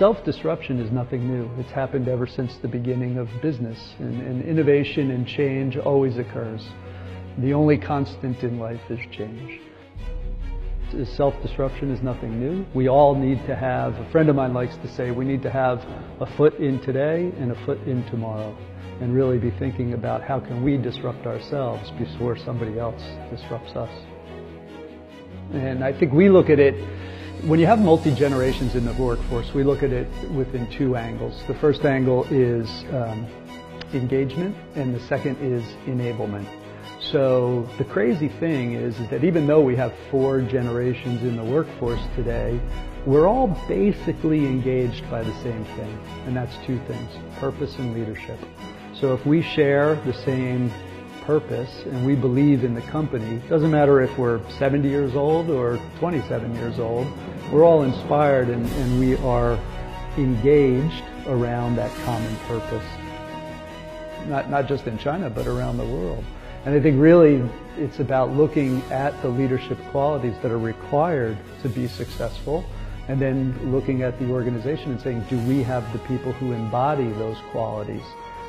self-disruption is nothing new. It's happened ever since the beginning of business, and, and innovation and change always occurs. The only constant in life is change. Self-disruption is nothing new. We all need to have, a friend of mine likes to say, we need to have a foot in today and a foot in tomorrow and really be thinking about how can we disrupt ourselves before somebody else disrupts us. And I think we look at it, when you have multi-generations in the workforce, we look at it within two angles. The first angle is um, engagement and the second is enablement. So the crazy thing is, is that even though we have four generations in the workforce today, we're all basically engaged by the same thing, and that's two things, purpose and leadership. So if we share the same purpose and we believe in the company, doesn't matter if we're 70 years old or 27 years old, we're all inspired and, and we are engaged around that common purpose. Not, not just in China, but around the world. And I think really it's about looking at the leadership qualities that are required to be successful and then looking at the organization and saying, do we have the people who embody those qualities?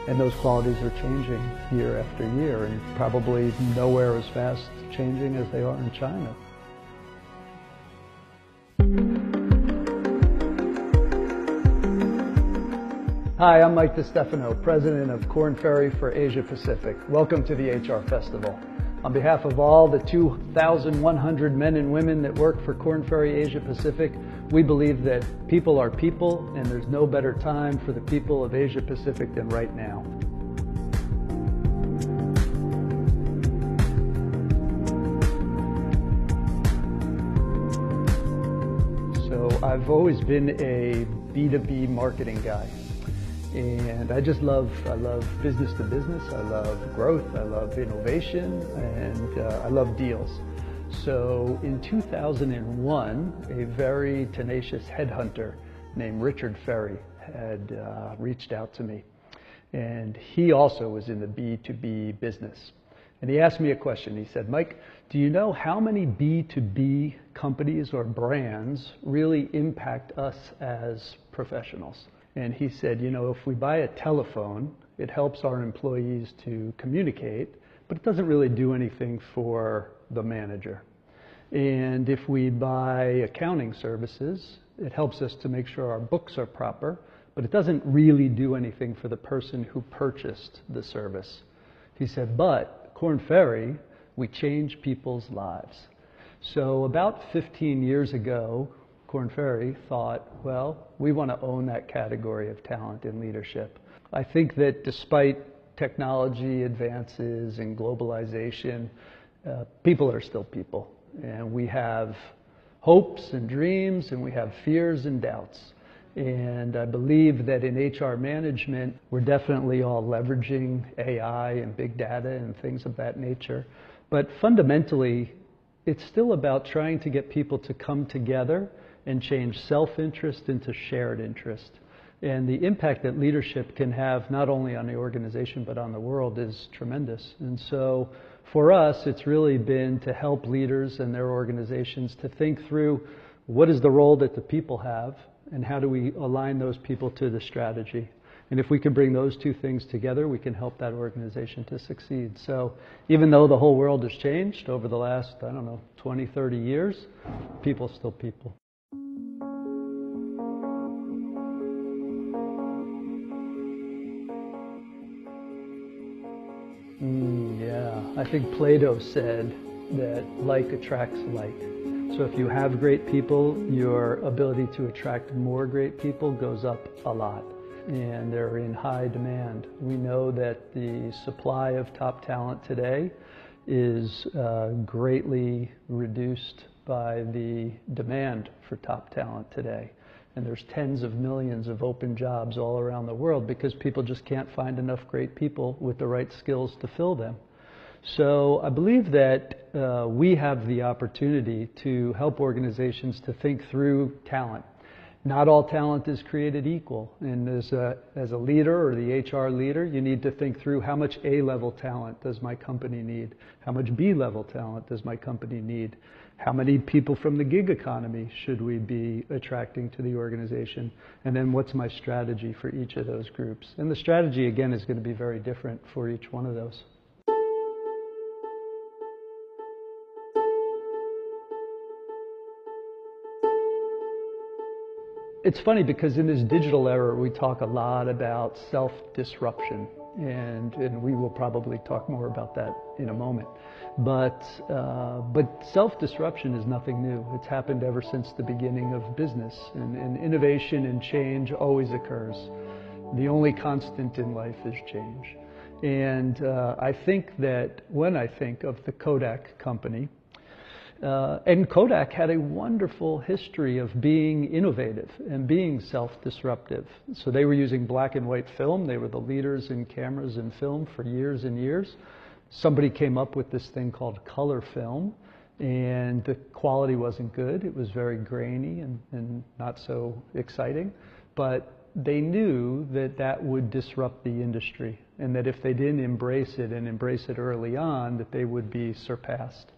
And those qualities are changing year after year and probably nowhere as fast changing as they are in China. Hi, I'm Mike DeStefano, President of Korn Ferry for Asia Pacific. Welcome to the HR Festival. On behalf of all the 2,100 men and women that work for Korn Ferry Asia Pacific, we believe that people are people and there's no better time for the people of Asia Pacific than right now. So I've always been a B2B marketing guy. And I just love, I love business to business. I love growth. I love innovation and uh, I love deals. So in 2001, a very tenacious headhunter named Richard Ferry had uh, reached out to me. And he also was in the B2B business. And he asked me a question. He said, Mike, do you know how many B2B companies or brands really impact us as professionals? And he said, you know, if we buy a telephone, it helps our employees to communicate, but it doesn't really do anything for the manager. And if we buy accounting services, it helps us to make sure our books are proper, but it doesn't really do anything for the person who purchased the service. He said, but Korn Ferry, we change people's lives. So about 15 years ago, Korn Ferry thought, well, we want to own that category of talent in leadership. I think that despite technology advances and globalization, uh, people are still people. And we have hopes and dreams, and we have fears and doubts. And I believe that in HR management, we're definitely all leveraging AI and big data and things of that nature. But fundamentally, it's still about trying to get people to come together and change self-interest into shared interest. And the impact that leadership can have not only on the organization but on the world is tremendous. And so for us, it's really been to help leaders and their organizations to think through what is the role that the people have and how do we align those people to the strategy. And if we can bring those two things together, we can help that organization to succeed. So even though the whole world has changed over the last, I don't know, 20, 30 years, people still people. I think Plato said that like attracts like. So if you have great people, your ability to attract more great people goes up a lot and they're in high demand. We know that the supply of top talent today is uh, greatly reduced by the demand for top talent today and there's tens of millions of open jobs all around the world because people just can't find enough great people with the right skills to fill them. So I believe that uh, we have the opportunity to help organizations to think through talent. Not all talent is created equal. And as a, as a leader or the HR leader, you need to think through how much A level talent does my company need? How much B level talent does my company need? How many people from the gig economy should we be attracting to the organization? And then what's my strategy for each of those groups? And the strategy, again, is going to be very different for each one of those. It's funny because in this digital era, we talk a lot about self-disruption, and, and we will probably talk more about that in a moment. But, uh, but self-disruption is nothing new. It's happened ever since the beginning of business, and, and innovation and change always occurs. The only constant in life is change. And uh, I think that when I think of the Kodak company, uh, and Kodak had a wonderful history of being innovative and being self-disruptive. So they were using black and white film. They were the leaders in cameras and film for years and years. Somebody came up with this thing called color film, and the quality wasn't good. It was very grainy and, and not so exciting. But they knew that that would disrupt the industry, and that if they didn't embrace it and embrace it early on, that they would be surpassed.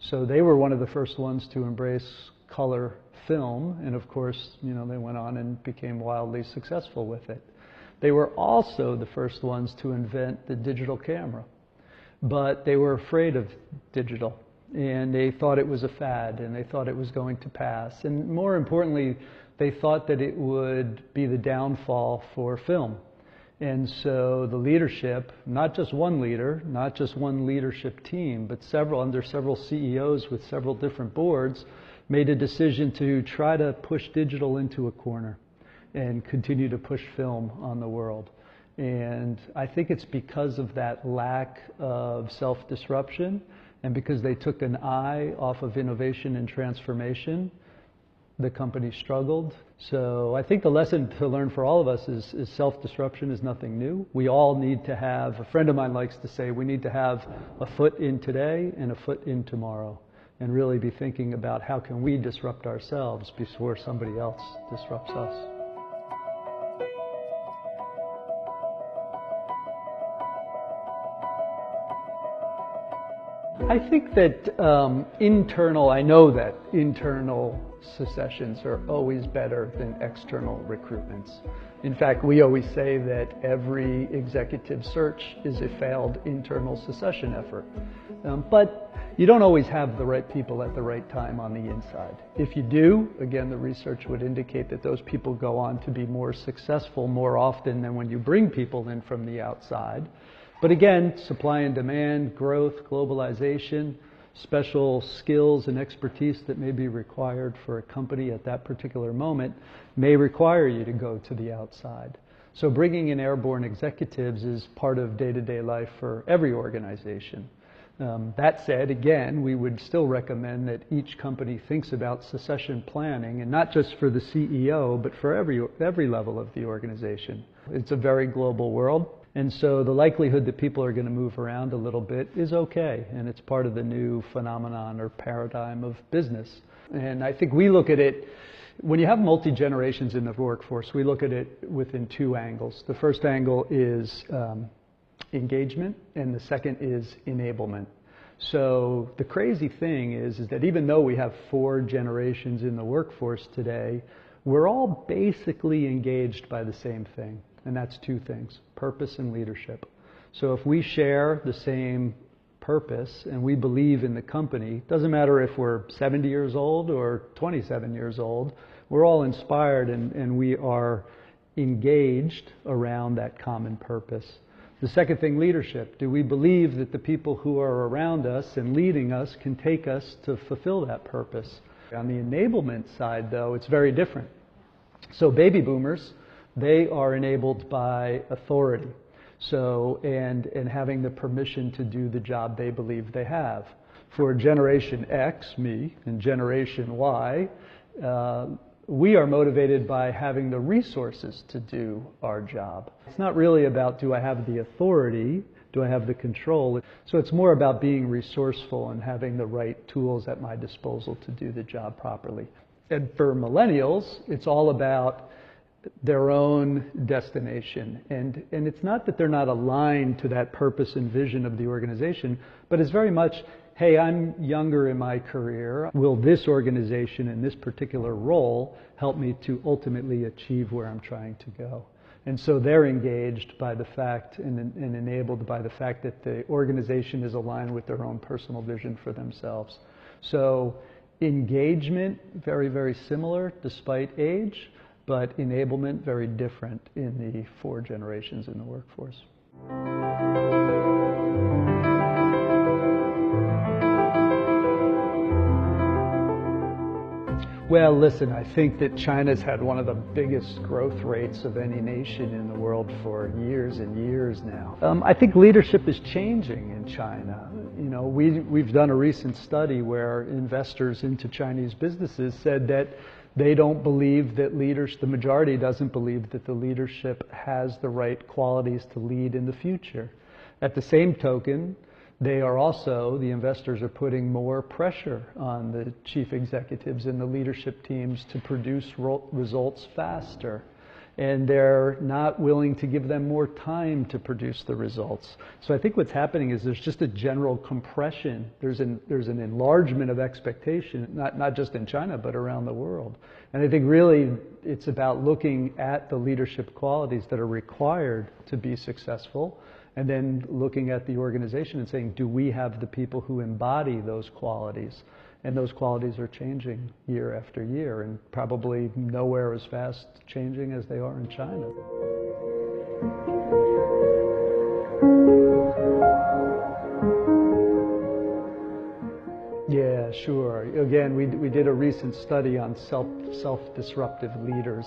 So they were one of the first ones to embrace color film, and of course, you know, they went on and became wildly successful with it. They were also the first ones to invent the digital camera, but they were afraid of digital, and they thought it was a fad, and they thought it was going to pass, and more importantly, they thought that it would be the downfall for film. And so the leadership, not just one leader, not just one leadership team, but several, under several CEOs with several different boards, made a decision to try to push digital into a corner and continue to push film on the world. And I think it's because of that lack of self-disruption and because they took an eye off of innovation and transformation the company struggled. So I think the lesson to learn for all of us is, is self-disruption is nothing new. We all need to have, a friend of mine likes to say, we need to have a foot in today and a foot in tomorrow and really be thinking about how can we disrupt ourselves before somebody else disrupts us. I think that um, internal, I know that internal secessions are always better than external recruitments. In fact, we always say that every executive search is a failed internal secession effort. Um, but you don't always have the right people at the right time on the inside. If you do, again, the research would indicate that those people go on to be more successful more often than when you bring people in from the outside. But again, supply and demand, growth, globalization, special skills and expertise that may be required for a company at that particular moment may require you to go to the outside. So bringing in airborne executives is part of day-to-day life for every organization. Um, that said, again, we would still recommend that each company thinks about succession planning, and not just for the CEO, but for every, every level of the organization. It's a very global world. And so the likelihood that people are going to move around a little bit is okay, and it's part of the new phenomenon or paradigm of business. And I think we look at it, when you have multi generations in the workforce, we look at it within two angles. The first angle is um, engagement, and the second is enablement. So the crazy thing is, is that even though we have four generations in the workforce today, we're all basically engaged by the same thing and that's two things purpose and leadership. So if we share the same purpose and we believe in the company, doesn't matter if we're 70 years old or 27 years old, we're all inspired and, and we are engaged around that common purpose. The second thing, leadership. Do we believe that the people who are around us and leading us can take us to fulfill that purpose? On the enablement side, though, it's very different. So, baby boomers they are enabled by authority. So, and, and having the permission to do the job they believe they have. For Generation X, me, and Generation Y, uh, we are motivated by having the resources to do our job. It's not really about do I have the authority, do I have the control. So it's more about being resourceful and having the right tools at my disposal to do the job properly. And for millennials, it's all about their own destination. And, and it's not that they're not aligned to that purpose and vision of the organization, but it's very much, hey, I'm younger in my career. Will this organization in this particular role help me to ultimately achieve where I'm trying to go? And so they're engaged by the fact and, and, enabled by the fact that the organization is aligned with their own personal vision for themselves. So engagement, very, very similar despite age, but enablement, very different in the four generations in the workforce. Well, listen, I think that China's had one of the biggest growth rates of any nation in the world for years and years now. Um, I think leadership is changing in China. You know, we, we've done a recent study where investors into Chinese businesses said that they don't believe that leaders, the majority doesn't believe that the leadership has the right qualities to lead in the future. At the same token, they are also, the investors are putting more pressure on the chief executives and the leadership teams to produce results faster. And they're not willing to give them more time to produce the results. So I think what's happening is there's just a general compression. There's an, there's an enlargement of expectation, not, not just in China, but around the world. And I think really it's about looking at the leadership qualities that are required to be successful and then looking at the organization and saying, do we have the people who embody those qualities? And those qualities are changing year after year, and probably nowhere as fast changing as they are in China. Yeah, sure. Again, we, we did a recent study on self, self-disruptive leaders,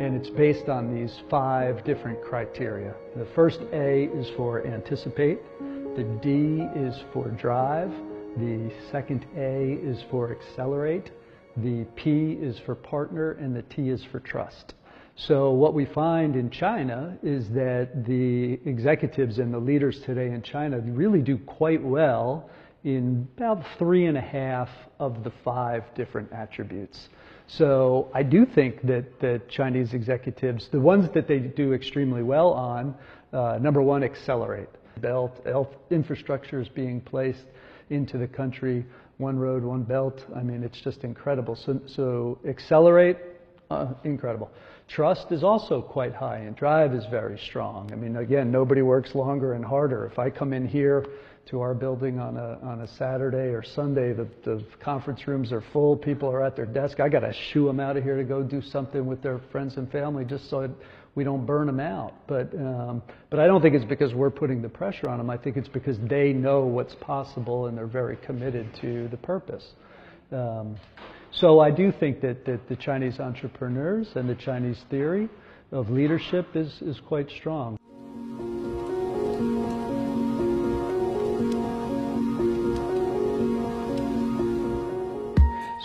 and it's based on these five different criteria. The first A is for anticipate, the D is for drive, the second A is for accelerate, the P is for partner, and the T is for trust. So what we find in China is that the executives and the leaders today in China really do quite well in about three and a half of the five different attributes. So I do think that the Chinese executives, the ones that they do extremely well on, uh, number one, accelerate. Belt, infrastructure is being placed into the country, one road, one belt. I mean, it's just incredible. So, so accelerate, uh, incredible. Trust is also quite high, and drive is very strong. I mean, again, nobody works longer and harder. If I come in here to our building on a, on a Saturday or Sunday. The, the conference rooms are full. People are at their desk. I got to shoo them out of here to go do something with their friends and family just so we don't burn them out. But, um, but I don't think it's because we're putting the pressure on them. I think it's because they know what's possible and they're very committed to the purpose. Um, so I do think that, that the Chinese entrepreneurs and the Chinese theory of leadership is, is quite strong.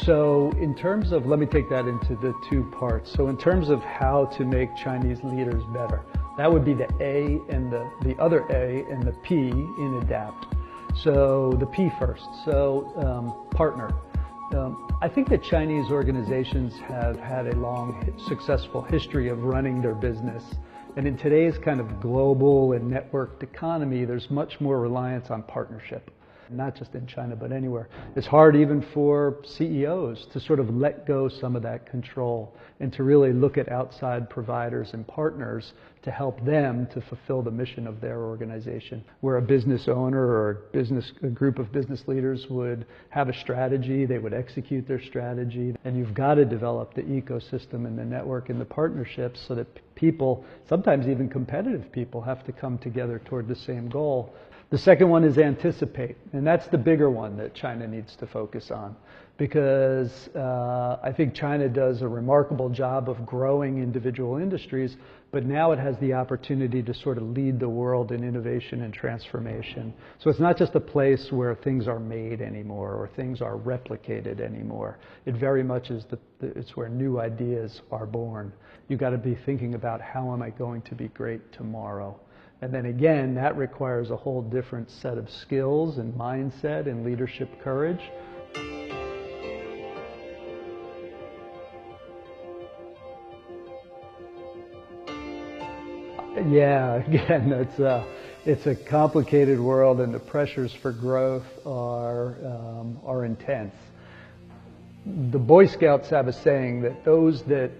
So, in terms of, let me take that into the two parts. So, in terms of how to make Chinese leaders better, that would be the A and the, the other A and the P in ADAPT. So, the P first. So, um, partner. Um, I think that Chinese organizations have had a long, successful history of running their business. And in today's kind of global and networked economy, there's much more reliance on partnership not just in China, but anywhere. It's hard even for CEOs to sort of let go some of that control and to really look at outside providers and partners to help them to fulfill the mission of their organization. Where a business owner or a business a group of business leaders would have a strategy, they would execute their strategy, and you've got to develop the ecosystem and the network and the partnerships so that people, sometimes even competitive people, have to come together toward the same goal the second one is anticipate, and that's the bigger one that China needs to focus on because uh, I think China does a remarkable job of growing individual industries, but now it has the opportunity to sort of lead the world in innovation and transformation. So it's not just a place where things are made anymore or things are replicated anymore. It very much is the, it's where new ideas are born. You've got to be thinking about how am I going to be great tomorrow. And then again, that requires a whole different set of skills and mindset and leadership courage. Yeah, again, it's a, it's a complicated world and the pressures for growth are, um, are intense. The Boy Scouts have a saying that those that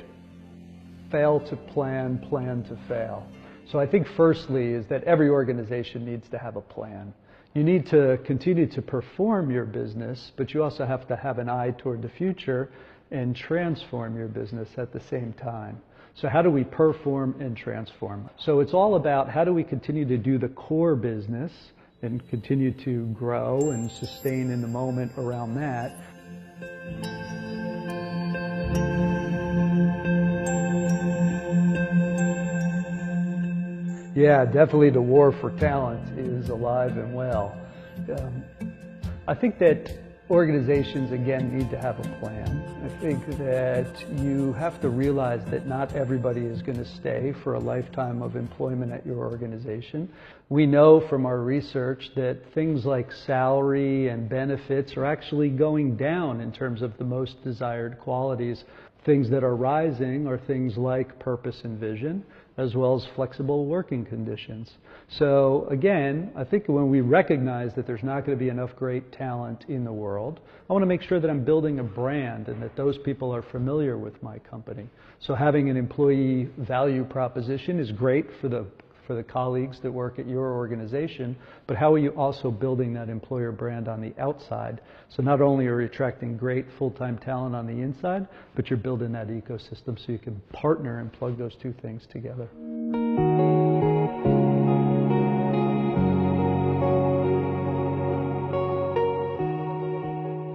fail to plan, plan to fail. So I think firstly is that every organization needs to have a plan. You need to continue to perform your business, but you also have to have an eye toward the future and transform your business at the same time. So how do we perform and transform? So it's all about how do we continue to do the core business and continue to grow and sustain in the moment around that. Yeah, definitely the war for talent is alive and well. Um, I think that organizations, again, need to have a plan. I think that you have to realize that not everybody is going to stay for a lifetime of employment at your organization. We know from our research that things like salary and benefits are actually going down in terms of the most desired qualities. Things that are rising are things like purpose and vision as well as flexible working conditions. So again, I think when we recognize that there's not going to be enough great talent in the world, I want to make sure that I'm building a brand and that those people are familiar with my company. So having an employee value proposition is great for the for the colleagues that work at your organization, but how are you also building that employer brand on the outside? So not only are you attracting great full-time talent on the inside, but you're building that ecosystem so you can partner and plug those two things together.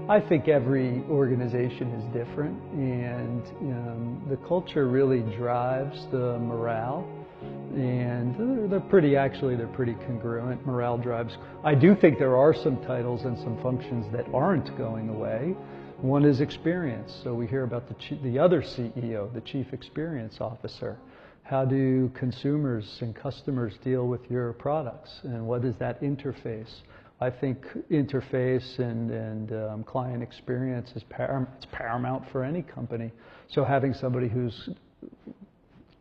I think every organization is different, and um, the culture really drives the morale and they're pretty actually they're pretty congruent. Morale drives. I do think there are some titles and some functions that aren't going away. One is experience. So we hear about the the other ceo the chief experience officer. How do consumers and customers deal with your products and what is that interface? I think interface and, and um, client experience is param- it's paramount for any company. So having somebody who's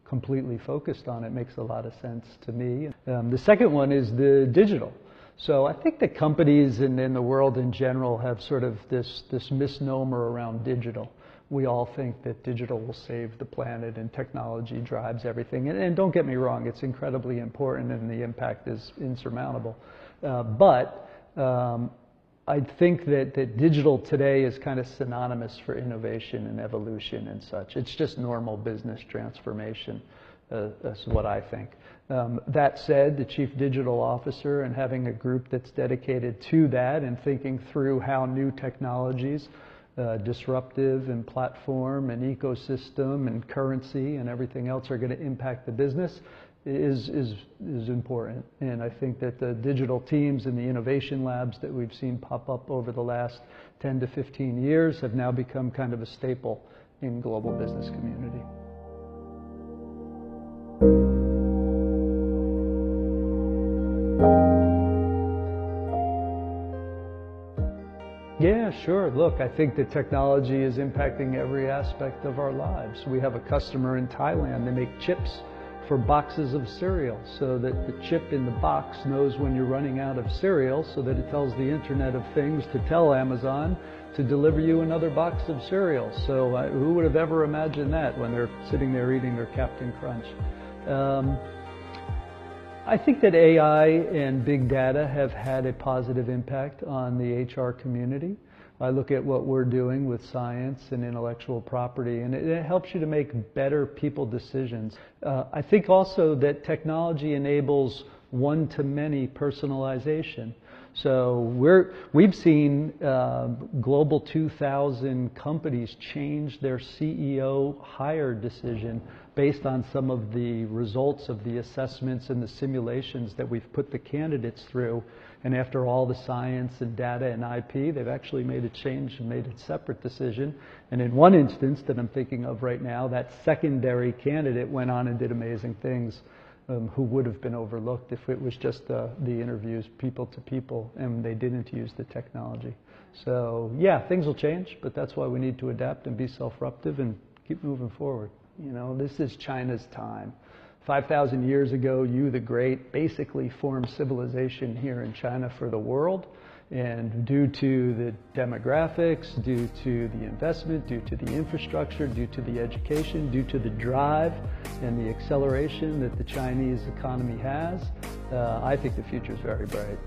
completely focused on it makes a lot of sense to me. Um, the second one is the digital. So I think that companies and in the world in general have sort of this, this misnomer around digital. We all think that digital will save the planet and technology drives everything. And, and don't get me wrong, it's incredibly important and the impact is insurmountable. Uh, but um, I think that, that digital today is kind of synonymous for innovation and evolution and such. It's just normal business transformation. Uh, that's what I think. Um, that said, the chief digital officer and having a group that's dedicated to that and thinking through how new technologies, uh, disruptive and platform and ecosystem and currency and everything else are going to impact the business is, is, is important. And I think that the digital teams and the innovation labs that we've seen pop up over the last 10 to 15 years have now become kind of a staple in global business community. Yeah, sure. Look, I think that technology is impacting every aspect of our lives. We have a customer in Thailand, they make chips for boxes of cereal so that the chip in the box knows when you're running out of cereal so that it tells the Internet of Things to tell Amazon to deliver you another box of cereal. So uh, who would have ever imagined that when they're sitting there eating their Captain Crunch? Um, I think that AI and big data have had a positive impact on the HR community. I look at what we're doing with science and intellectual property, and it, it helps you to make better people decisions. Uh, I think also that technology enables one to many personalization. So we're, we've seen uh, Global 2000 companies change their CEO hire decision based on some of the results of the assessments and the simulations that we've put the candidates through. And after all the science and data and IP, they've actually made a change and made a separate decision. And in one instance that I'm thinking of right now, that secondary candidate went on and did amazing things um, who would have been overlooked if it was just the, the interviews people to people and they didn't use the technology. So yeah, things will change, but that's why we need to adapt and be self-disruptive and keep moving forward. You know, this is China's time. 5,000 years ago, Yu the Great basically formed civilization here in China for the world. And due to the demographics, due to the investment, due to the infrastructure, due to the education, due to the drive and the acceleration that the Chinese economy has, uh, I think the future is very bright.